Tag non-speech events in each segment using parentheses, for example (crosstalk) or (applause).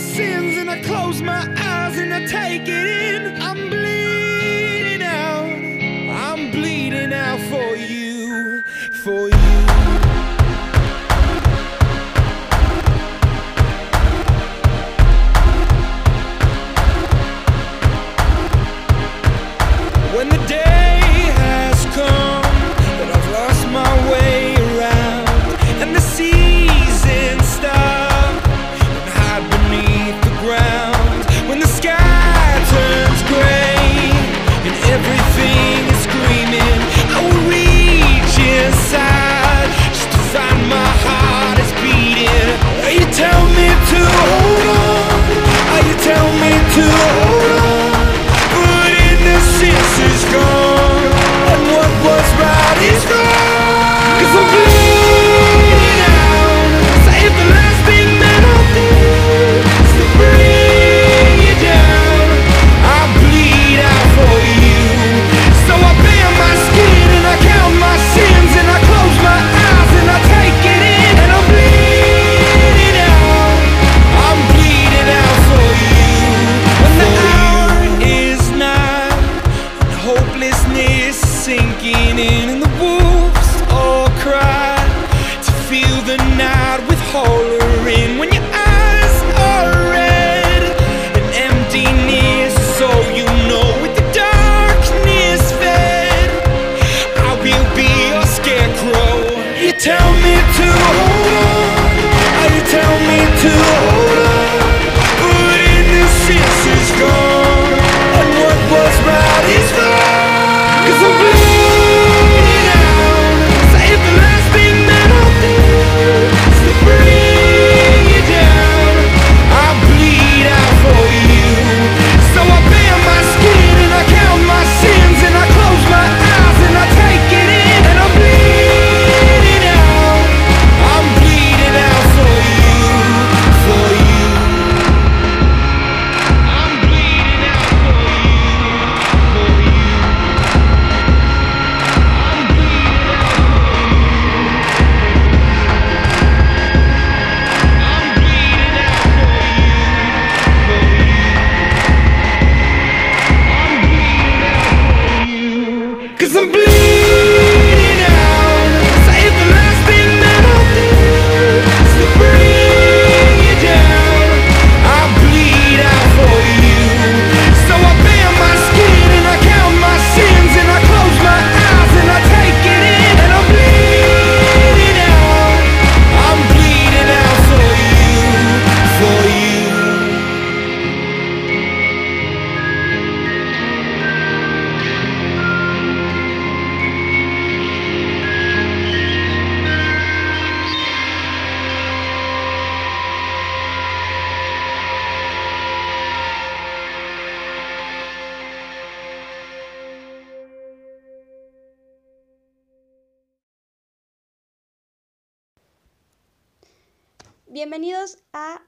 sins and I close my eyes and I take it in. To darkness sinking in, in the woods. Bienvenidos a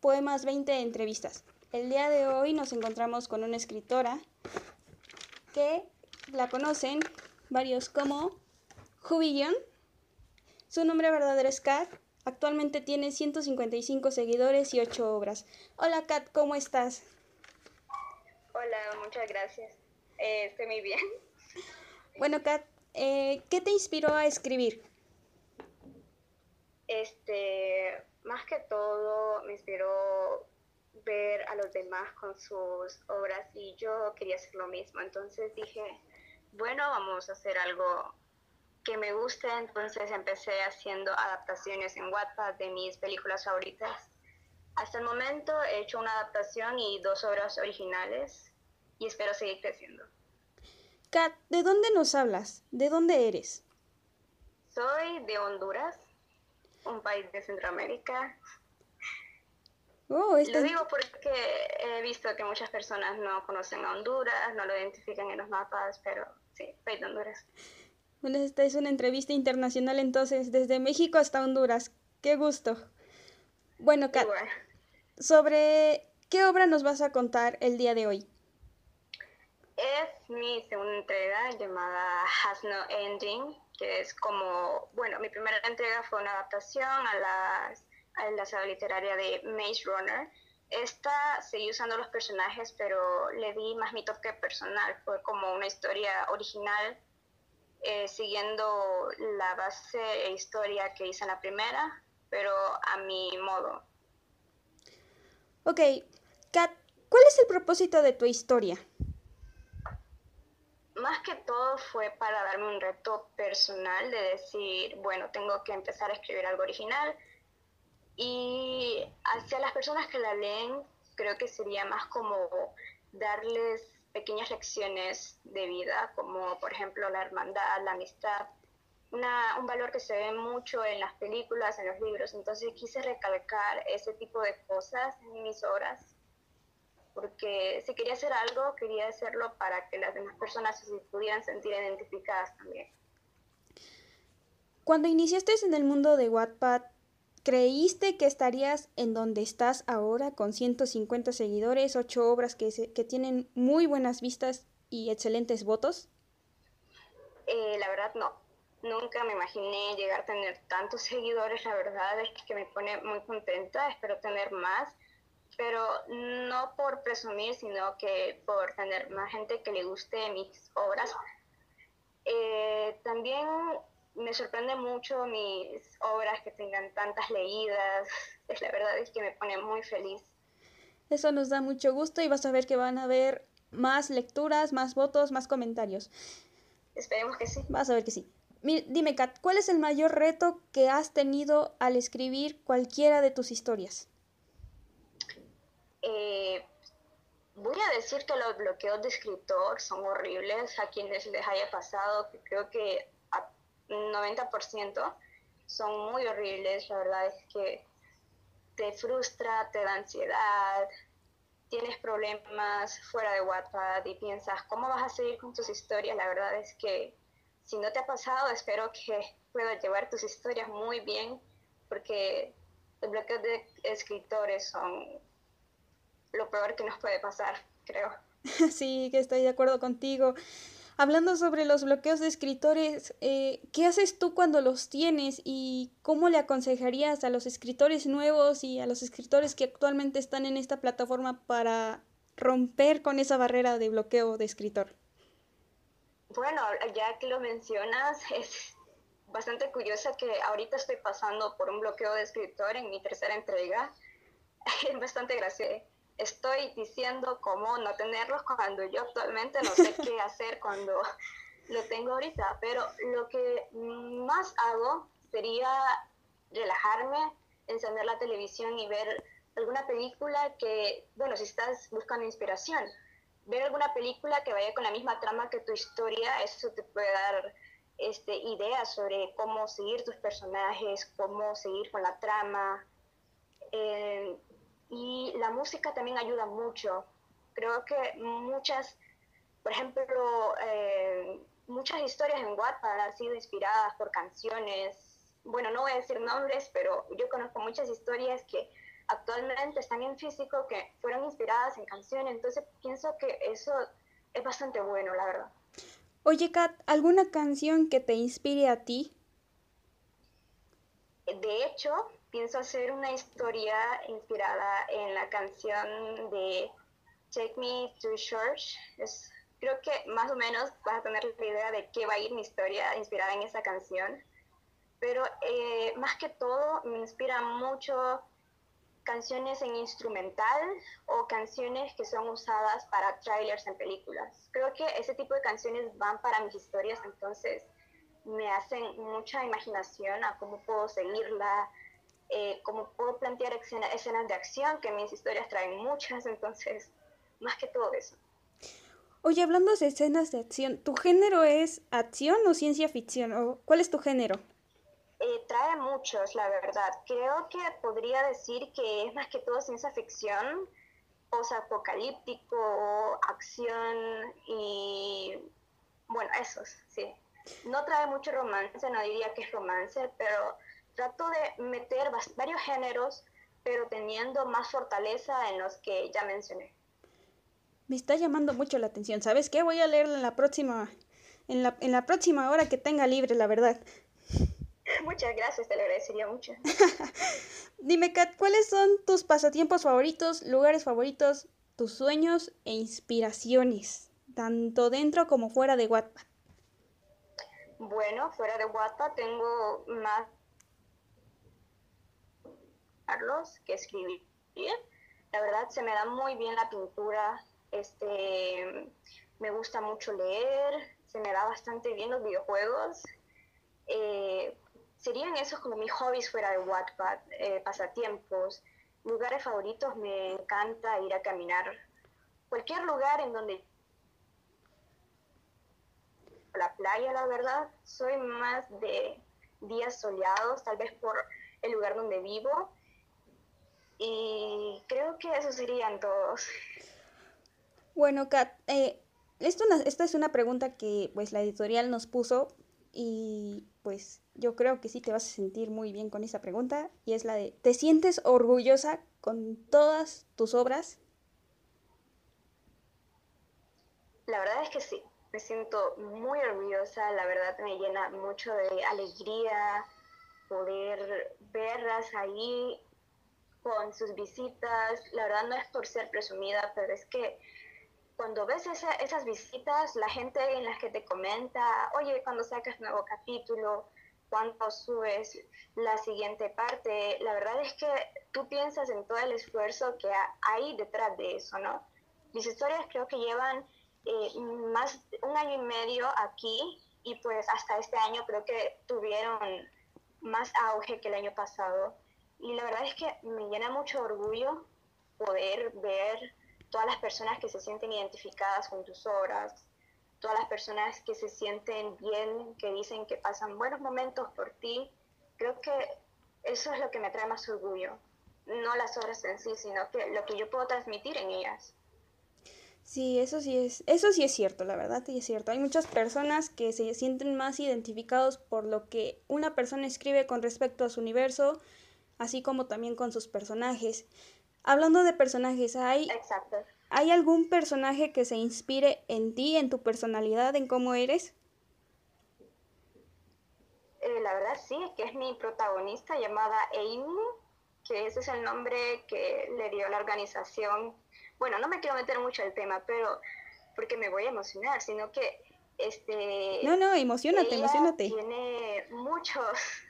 Poemas 20 Entrevistas. El día de hoy nos encontramos con una escritora que la conocen varios como Jubillion. Su nombre verdadero es Kat. Actualmente tiene 155 seguidores y 8 obras. Hola Kat, ¿cómo estás? Hola, muchas gracias. Eh, estoy muy bien. Bueno Kat, eh, ¿qué te inspiró a escribir? Este, más que todo, me inspiró ver a los demás con sus obras y yo quería hacer lo mismo. Entonces dije, bueno, vamos a hacer algo que me guste. Entonces empecé haciendo adaptaciones en Wattpad de mis películas favoritas. Hasta el momento he hecho una adaptación y dos obras originales y espero seguir creciendo. Kat, ¿de dónde nos hablas? ¿De dónde eres? Soy de Honduras, un país de Centroamérica. Oh, Lo digo porque he visto que muchas personas no conocen a Honduras, no lo identifican en los mapas, pero sí, soy de Honduras. Bueno, esta es una entrevista internacional entonces, desde México hasta Honduras. Qué gusto. Bueno, Kat, Igual. ¿sobre qué obra nos vas a contar el día de hoy? Es mi segunda entrega llamada Has No Ending, que es como, bueno, mi primera entrega fue una adaptación a las, la saga literaria de Maze Runner. Esta seguí usando los personajes, pero le di más mi toque personal. Fue como una historia original, eh, siguiendo la base e historia que hice en la primera, pero a mi modo. Ok, Kat, ¿cuál es el propósito de tu historia? Más que todo fue para darme un reto personal de decir, bueno, tengo que empezar a escribir algo original y hacia las personas que la leen, creo que sería más como darles pequeñas lecciones de vida, como por ejemplo la hermandad, la amistad, un valor que se ve mucho en las películas, en los libros. Entonces quise recalcar ese tipo de cosas en mis obras, porque si quería hacer algo, quería hacerlo para que las demás personas se pudieran sentir identificadas también. Cuando iniciaste en el mundo de Wattpad, ¿Creíste que estarías en donde estás ahora con 150 seguidores, 8 obras que, que tienen muy buenas vistas y excelentes votos? Eh, la verdad no. Nunca me imaginé llegar a tener tantos (laughs) seguidores. La verdad es que me pone muy contenta. Espero tener más. Pero no por presumir, sino que por tener más gente que le guste mis obras. Eh, también me sorprende mucho mis obras que tengan tantas leídas. Es la verdad es que me pone muy feliz. Eso nos da mucho gusto y vas a ver que van a haber más lecturas, más votos, más comentarios. Esperemos que sí. Vas a ver que sí. Dime, Kat, ¿cuál es el mayor reto que has tenido al escribir cualquiera de tus historias? Eh, voy a decir que los bloqueos de escritor son horribles a quienes les haya pasado, que creo que 90% son muy horribles, la verdad es que te frustra, te da ansiedad, tienes problemas fuera de WhatsApp y piensas, ¿cómo vas a seguir con tus historias? La verdad es que si no te ha pasado, espero que puedas llevar tus historias muy bien, porque los bloqueos de escritores son lo peor que nos puede pasar, creo. (laughs) Sí, que estoy de acuerdo contigo. Hablando sobre los bloqueos de escritores, eh, ¿qué haces tú cuando los tienes y cómo le aconsejarías a los escritores nuevos y a los escritores que actualmente están en esta plataforma para romper con esa barrera de bloqueo de escritor? Bueno, ya que lo mencionas, es bastante curioso que ahorita estoy pasando por un bloqueo de escritor en mi tercera entrega. (laughs) Es bastante gracioso estoy diciendo cómo no tenerlos cuando yo actualmente no sé qué hacer cuando lo tengo ahorita. Pero lo que más hago sería relajarme, encender la televisión y ver alguna película que, bueno, si estás buscando inspiración, ver alguna película que vaya con la misma trama que tu historia, eso te puede dar este, ideas sobre cómo seguir tus personajes, cómo seguir con la trama. Eh, y la música también ayuda mucho. Creo que muchas, por ejemplo, eh, muchas historias en Wattpad han sido inspiradas por canciones. Bueno, no voy a decir nombres, pero yo conozco muchas historias que actualmente están en físico que fueron inspiradas en canciones. Entonces pienso que eso es bastante bueno, la verdad. Oye, Kat, ¿alguna canción que te inspire a ti? De hecho, pienso hacer una historia inspirada en la canción de Take Me to Church. Creo que más o menos vas a tener la idea de qué va a ir mi historia inspirada en esa canción. Pero eh, más que todo me inspira mucho canciones en instrumental o canciones que son usadas para trailers en películas. Creo que ese tipo de canciones van para mis historias, entonces me hacen mucha imaginación a cómo puedo seguirla, eh, como puedo plantear escenas de acción, que mis historias traen muchas, entonces, más que todo eso. Oye, hablando de escenas de acción, ¿tu género es acción o ciencia ficción? ¿O ¿Cuál es tu género? Eh, trae muchos, la verdad. Creo que podría decir que es más que todo ciencia ficción, post-apocalíptico, acción y... Bueno, esos, sí. No trae mucho romance, no diría que es romance, pero trato de meter varios géneros, pero teniendo más fortaleza en los que ya mencioné. Me está llamando mucho la atención. ¿Sabes qué? Voy a leerla en la próxima, en la, en la próxima hora que tenga libre, la verdad. (laughs) Muchas gracias, te lo agradecería mucho. (laughs) Dime, Kat, ¿cuáles son tus pasatiempos favoritos, lugares favoritos, tus sueños e inspiraciones, tanto dentro como fuera de Wattpad? Bueno, fuera de Wattpad tengo más Carlos que escribir. La verdad se me da muy bien la pintura, este, me gusta mucho leer, se me da bastante bien los videojuegos. Eh, serían esos como mis hobbies fuera de Wattpad, eh, pasatiempos, lugares favoritos, me encanta ir a caminar. Cualquier lugar en donde la playa, la verdad, soy más de días soleados, tal vez por el lugar donde vivo. Y creo que esos serían todos. Bueno, Kat, eh, esto, esta es una pregunta que pues la editorial nos puso y pues yo creo que sí te vas a sentir muy bien con esa pregunta y es la de, ¿te sientes orgullosa con todas tus obras? La verdad es que sí, me siento muy orgullosa, la verdad me llena mucho de alegría poder verlas ahí con sus visitas, la verdad no es por ser presumida, pero es que cuando ves esas visitas, la gente en las que te comenta, oye, cuando sacas nuevo capítulo, cuando subes la siguiente parte, la verdad es que tú piensas en todo el esfuerzo que hay detrás de eso, ¿no? Mis historias creo que llevan eh, más un año y medio aquí y pues hasta este año creo que tuvieron más auge que el año pasado. Y la verdad es que me llena mucho orgullo poder ver todas las personas que se sienten identificadas con tus obras, todas las personas que se sienten bien, que dicen que pasan buenos momentos por ti, creo que eso es lo que me trae más orgullo, no las obras en sí, sino que lo que yo puedo transmitir en ellas. Sí, eso sí es, eso sí es cierto, la verdad sí es cierto. Hay muchas personas que se sienten más identificados por lo que una persona escribe con respecto a su universo, así como también con sus personajes. Hablando de personajes, ¿hay, ¿hay algún personaje que se inspire en ti, en tu personalidad, en cómo eres? Eh, la verdad sí, que es mi protagonista llamada Amy, que ese es el nombre que le dio la organización. Bueno, no me quiero meter mucho al tema, pero porque me voy a emocionar, sino que este... No, no, emocionate, emocionate. Tiene muchos (laughs)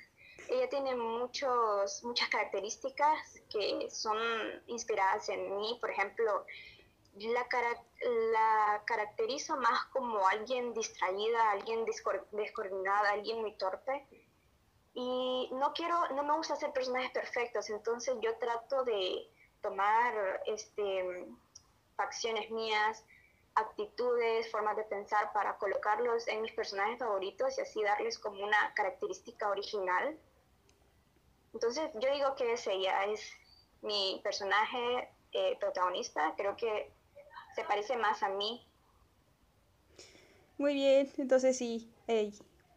ella tiene muchos, muchas características que son inspiradas en mí. Por ejemplo, la, la caracterizo más como alguien distraída, alguien descoordinada, alguien muy torpe. Y no quiero, no me gusta hacer personajes perfectos, entonces yo trato de tomar este, facciones mías, actitudes, formas de pensar para colocarlos en mis personajes favoritos y así darles como una característica original. Entonces yo digo que ese ya es mi personaje eh, protagonista, creo que se parece más a mí. Muy bien, entonces sí,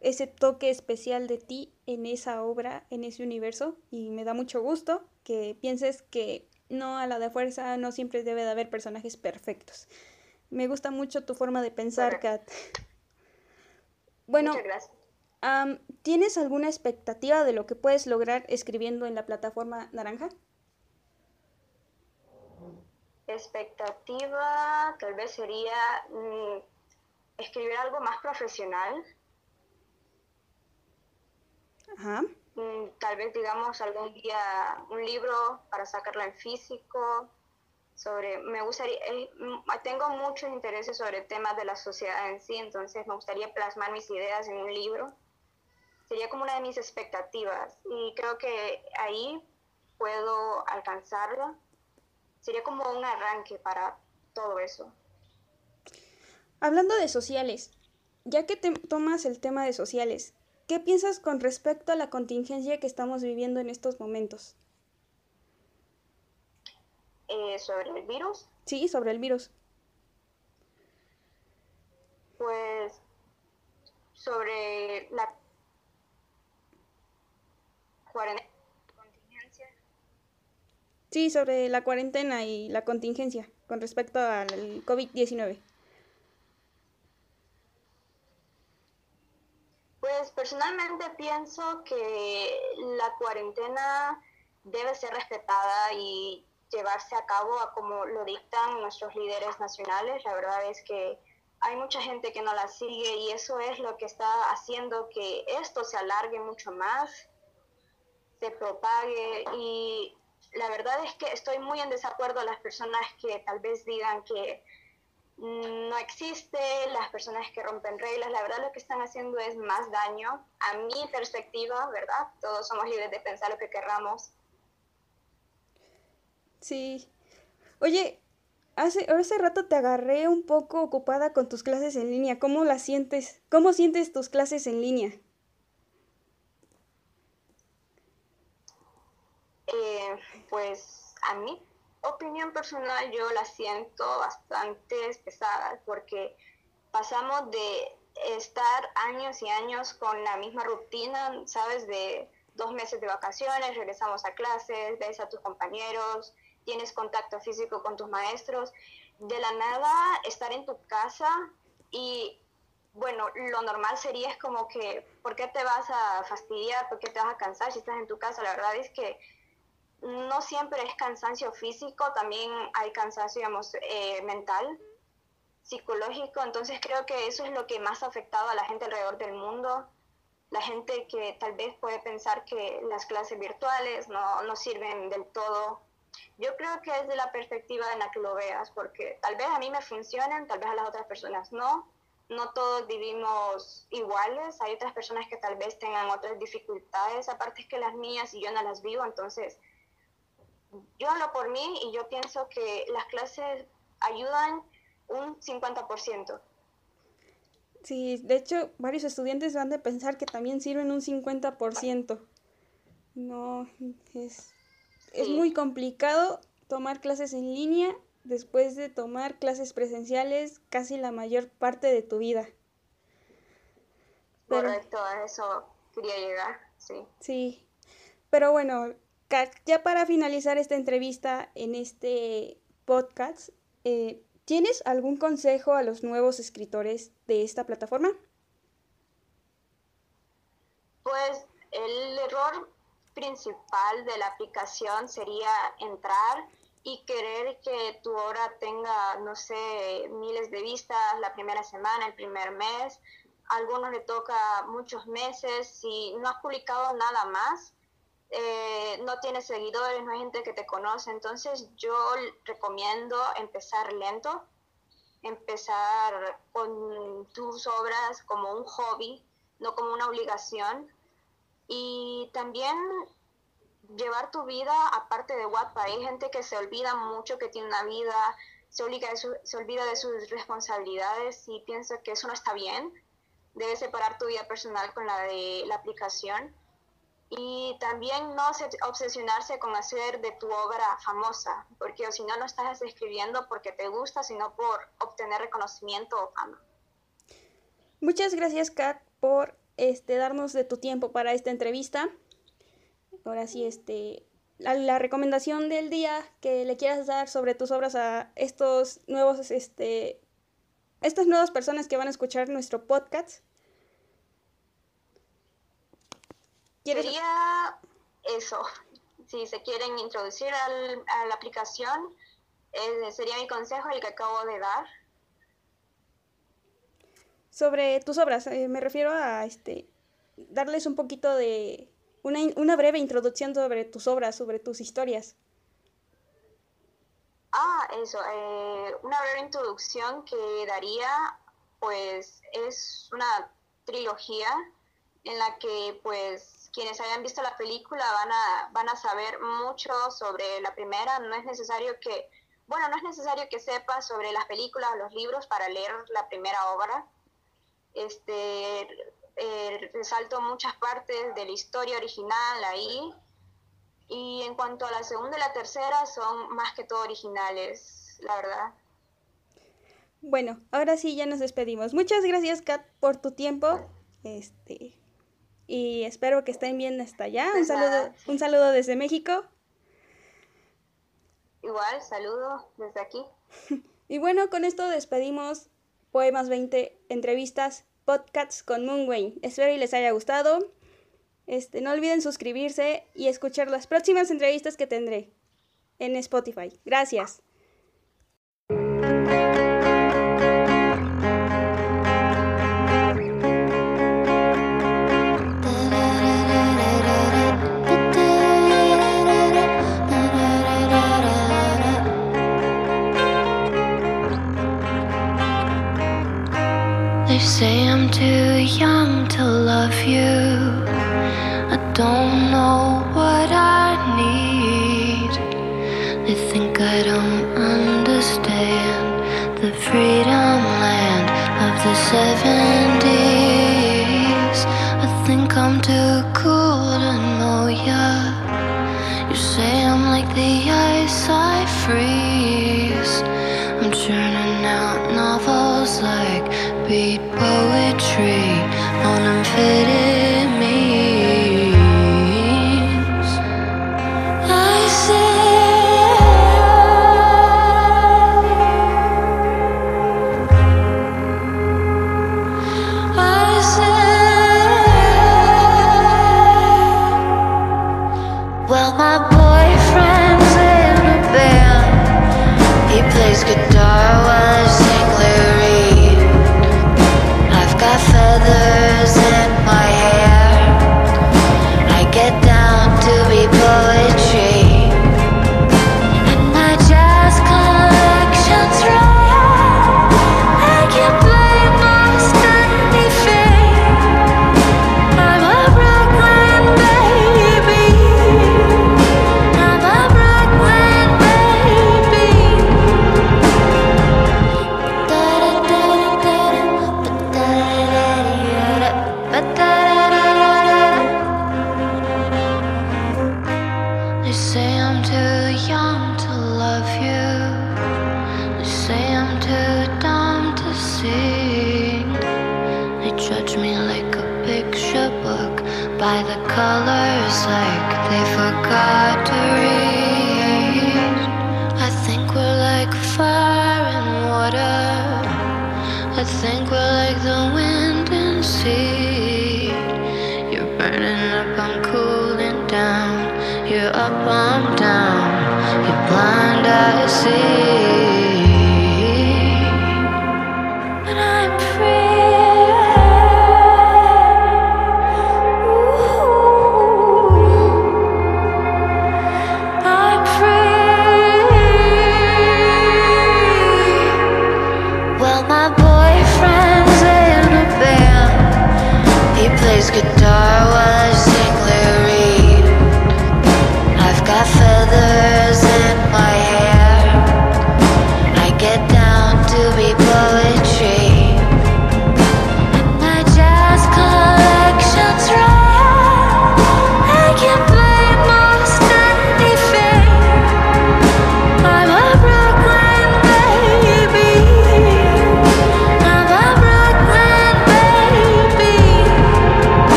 ese toque especial de ti en esa obra, en ese universo, y me da mucho gusto que pienses que no a la de fuerza no siempre debe de haber personajes perfectos. Me gusta mucho tu forma de pensar, Kat. Bueno, Muchas gracias. ¿Tienes alguna expectativa de lo que puedes lograr escribiendo en la plataforma naranja? Expectativa tal vez sería mm, escribir algo más profesional. Ajá. Mm, tal vez digamos algún día un libro para sacarlo en físico sobre, me gustaría, eh, tengo muchos intereses sobre temas de la sociedad en sí, entonces me gustaría plasmar mis ideas en un libro sería como una de mis expectativas y creo que ahí puedo alcanzarla. Sería como un arranque para todo eso. Hablando de sociales, ya que te tomas el tema de sociales, ¿qué piensas con respecto a la contingencia que estamos viviendo en estos momentos? Eh, ¿Sobre el virus? Sí, sobre el virus. Pues sobre la contingencia. Sí, sobre la cuarentena y la contingencia con respecto al COVID-19. Pues personalmente pienso que la cuarentena debe ser respetada y llevarse a cabo a como lo dictan nuestros líderes nacionales. La verdad es que hay mucha gente que no la sigue y eso es lo que está haciendo que esto se alargue mucho más, se propague y la verdad es que estoy muy en desacuerdo a las personas que tal vez digan que no existe, las personas que rompen reglas, la verdad lo que están haciendo es más daño a mi perspectiva, ¿verdad? Todos somos libres de pensar lo que querramos. Sí. Oye, hace, hace rato te agarré un poco ocupada con tus clases en línea. ¿Cómo las sientes? ¿Cómo sientes tus clases en línea? Eh, pues a mí opinión personal yo la siento bastante pesada porque pasamos de estar años y años con la misma rutina, ¿sabes? De dos meses de vacaciones, regresamos a clases, ves a tus compañeros, tienes contacto físico con tus maestros. De la nada, estar en tu casa y, bueno, lo normal sería es como que, ¿por qué te vas a fastidiar? ¿Por qué te vas a cansar si estás en tu casa? La verdad es que no siempre es cansancio físico, también hay cansancio, digamos, eh, mental, psicológico. Entonces creo que eso es lo que más ha afectado a la gente alrededor del mundo. La gente que tal vez puede pensar que las clases virtuales no, no sirven del todo. Yo creo que es de la perspectiva en la que lo veas, porque tal vez a mí me funcionen, tal vez a las otras personas no. No todos vivimos iguales, hay otras personas que tal vez tengan otras dificultades, aparte que las mías y yo no las vivo, entonces yo hablo por mí y yo pienso que las clases ayudan un 50%. Sí, de hecho, varios estudiantes van a pensar que también sirven un 50%. No, es, es muy complicado tomar clases en línea después de tomar clases presenciales casi la mayor parte de tu vida. Correcto, a eso quería llegar, sí. Sí, pero bueno, ya para finalizar esta entrevista en este podcast, eh, ¿tienes algún consejo a los nuevos escritores de esta plataforma? Pues el error principal de la aplicación sería entrar y querer que tu obra tenga, no sé, miles de vistas la primera semana, el primer mes. A algunos le toca muchos meses. Si no has publicado nada más, eh, no tienes seguidores, no hay gente que te conoce. Entonces yo recomiendo empezar lento, empezar con tus obras como un hobby, no como una obligación. Y también llevar tu vida aparte de Wattpad. Hay gente que se olvida mucho que tiene una vida, se, se olvida de sus responsabilidades y piensa que eso no está bien. Debes separar tu vida personal con la de la aplicación y también no obsesionarse con hacer de tu obra famosa, porque si no, no estás escribiendo porque te gusta, sino por obtener reconocimiento o fama. Muchas gracias, Kat, por este, darnos de tu tiempo para esta entrevista. Ahora sí, este, la, recomendación del día que le quieras dar sobre tus obras a estos nuevos, este, estas nuevas personas que van a escuchar nuestro podcast. Sería eso. Si se quieren introducir a la aplicación, eh, sería mi consejo el que acabo de dar. Sobre tus obras, eh, me refiero a este darles un poquito de una, una, breve introducción sobre tus obras, sobre tus historias. Ah, eso, eh, una breve introducción que daría, pues es una trilogía en la que pues quienes hayan visto la película van a, van a saber mucho sobre la primera. No es necesario que, bueno, no es necesario que sepas sobre las películas o los libros para leer la primera obra. Este, eh, resalto muchas partes de la historia original ahí. Y en cuanto a la segunda y la tercera, son más que todo originales, la verdad. Bueno, ahora sí ya nos despedimos. Muchas gracias, Kat, por tu tiempo. Este, y espero que estén bien hasta allá. Un saludo, un saludo desde México. Igual, saludo desde aquí. (laughs) y bueno, con esto despedimos Poemas 20 entrevistas Podcasts con Moonwayne. Espero y les haya gustado. Este, no olviden suscribirse y escuchar las próximas entrevistas que tendré en Spotify. Gracias. seven.